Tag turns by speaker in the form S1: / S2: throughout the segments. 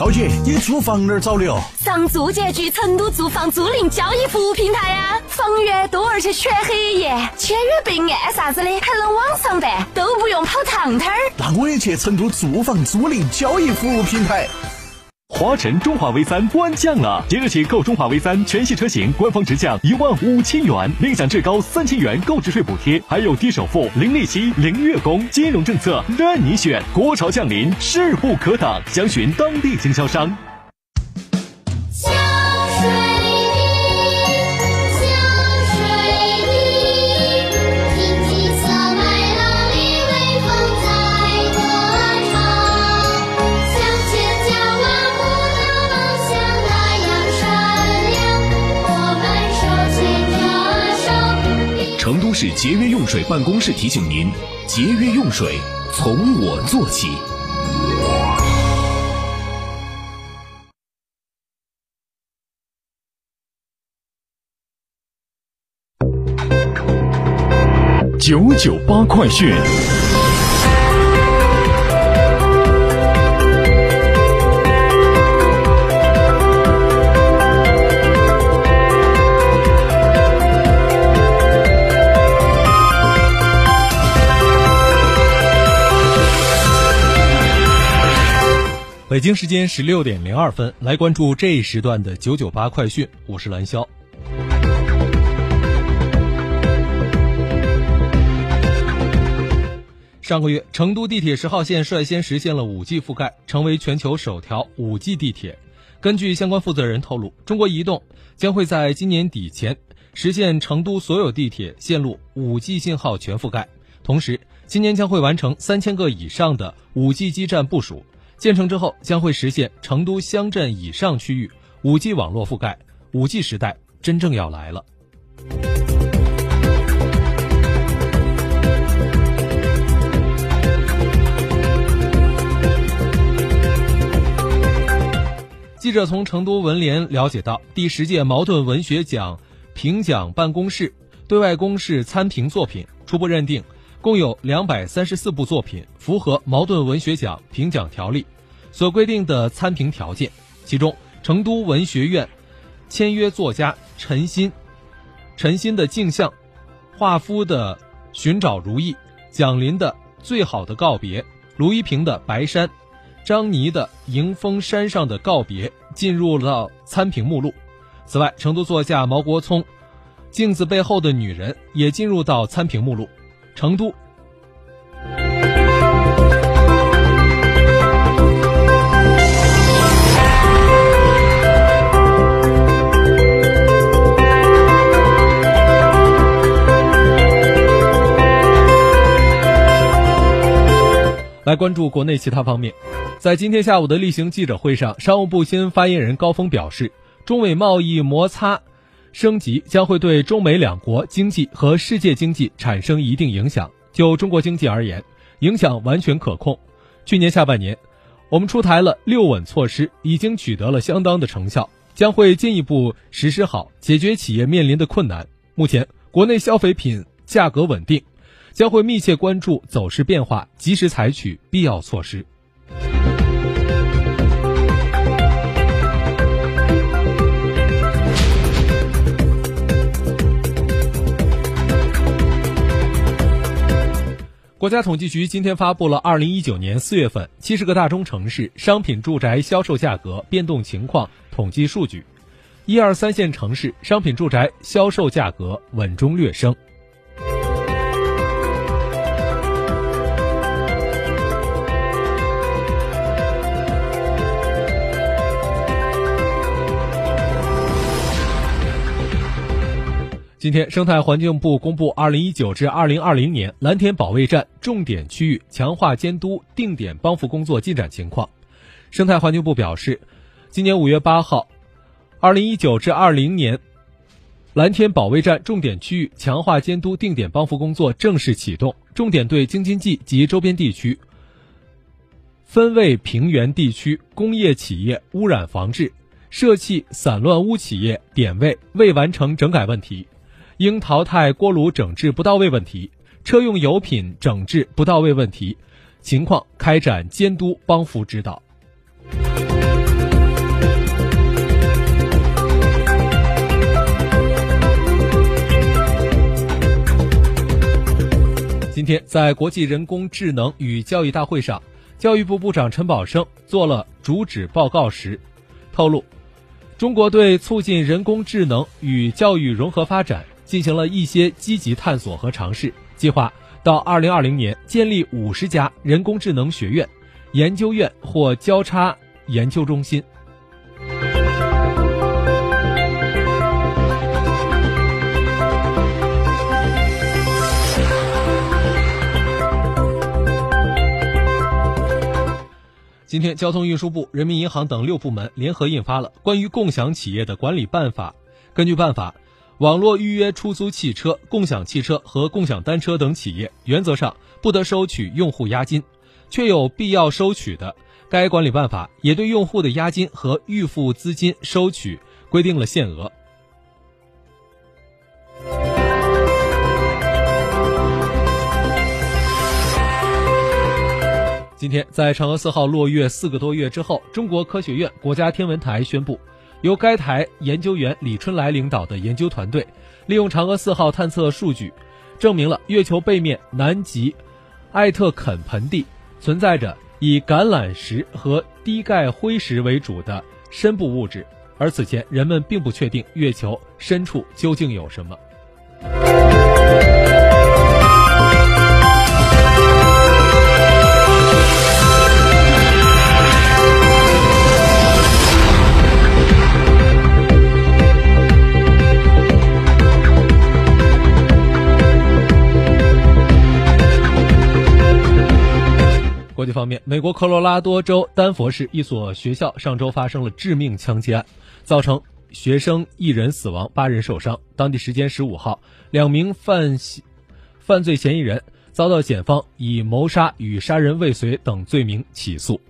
S1: 高姐，你租房哪儿找的哦？
S2: 上住建局成都住房租赁交易服务平台呀，房源多而且全黑夜，签约备案啥子的还能网上办，都不用跑趟摊儿。
S1: 那我也去成都住房租赁交易服务平台。
S3: 华晨中华 V 三官降了，即日起购中华 V 三全系车型，官方直降一万五千元，另享至高三千元购置税补贴，还有低首付、零利息、零月供，金融政策任你选。国潮降临，势不可挡，详询当地经销商。
S4: 成都市节约用水办公室提醒您：节约用水，从我做起。
S3: 九九八快讯。
S5: 北京时间十六点零二分，来关注这一时段的九九八快讯，我是蓝霄。上个月，成都地铁十号线率先实现了 5G 覆盖，成为全球首条 5G 地铁。根据相关负责人透露，中国移动将会在今年底前实现成都所有地铁线路 5G 信号全覆盖，同时，今年将会完成三千个以上的 5G 基站部署。建成之后，将会实现成都乡镇以上区域 5G 网络覆盖，5G 时代真正要来了。记者从成都文联了解到，第十届茅盾文学奖评奖办公室对外公示参评作品，初步认定共有两百三十四部作品符合茅盾文学奖评奖条例所规定的参评条件。其中，成都文学院签约作家陈鑫、陈鑫的《镜像》，华夫的《寻找如意》，蒋林的《最好的告别》，卢一平的《白山》。张妮的《迎风山上的告别》进入了参评目录。此外，成都作家毛国聪《镜子背后的女人》也进入到参评目录。成都。来关注国内其他方面，在今天下午的例行记者会上，商务部新闻发言人高峰表示，中美贸易摩擦升级将会对中美两国经济和世界经济产生一定影响。就中国经济而言，影响完全可控。去年下半年，我们出台了六稳措施，已经取得了相当的成效，将会进一步实施好，解决企业面临的困难。目前，国内消费品价格稳定。将会密切关注走势变化，及时采取必要措施。国家统计局今天发布了二零一九年四月份七十个大中城市商品住宅销售价格变动情况统计数据，一二三线城市商品住宅销售价格稳中略升。今天，生态环境部公布二零一九至二零二零年蓝田保卫战重点区域强化监督定点帮扶工作进展情况。生态环境部表示，今年五月八号，二零一九至二零年，蓝天保卫战重点区域强化监督定点帮扶工作正式启动，重点对京津冀及周边地区、分位平原地区工业企业污染防治、涉气散乱污企业点位未完成整改问题，应淘汰锅炉整治不到位问题、车用油品整治不到位问题情况开展监督帮扶指导。今天，在国际人工智能与教育大会上，教育部部长陈宝生做了主旨报告时，透露，中国对促进人工智能与教育融合发展进行了一些积极探索和尝试，计划到二零二零年建立五十家人工智能学院、研究院或交叉研究中心。今天，交通运输部、人民银行等六部门联合印发了《关于共享企业的管理办法》。根据办法，网络预约出租汽车、共享汽车和共享单车等企业，原则上不得收取用户押金，确有必要收取的，该管理办法也对用户的押金和预付资金收取规定了限额。今天，在嫦娥四号落月四个多月之后，中国科学院国家天文台宣布，由该台研究员李春来领导的研究团队，利用嫦娥四号探测数据，证明了月球背面南极艾特肯盆地存在着以橄榄石和低钙灰石为主的深部物质，而此前人们并不确定月球深处究竟有什么。方面，美国科罗拉多州丹佛市一所学校上周发生了致命枪击案，造成学生一人死亡，八人受伤。当地时间十五号，两名犯犯罪嫌疑人遭到检方以谋杀与杀人未遂等罪名起诉。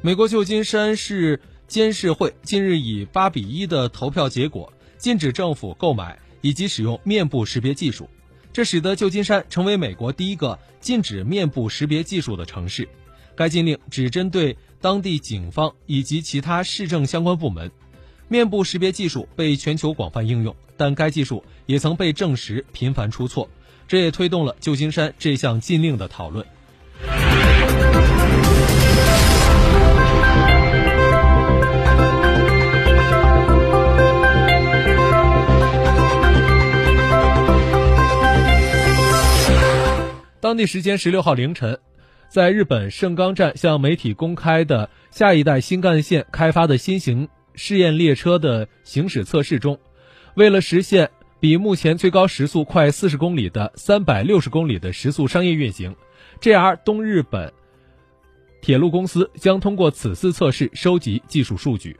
S5: 美国旧金山市监事会近日以八比一的投票结果禁止政府购买。以及使用面部识别技术，这使得旧金山成为美国第一个禁止面部识别技术的城市。该禁令只针对当地警方以及其他市政相关部门。面部识别技术被全球广泛应用，但该技术也曾被证实频繁出错，这也推动了旧金山这项禁令的讨论。当地时间十六号凌晨，在日本盛冈站向媒体公开的下一代新干线开发的新型试验列车的行驶测试中，为了实现比目前最高时速快四十公里的三百六十公里的时速商业运行，JR 东日本铁路公司将通过此次测试收集技术数据。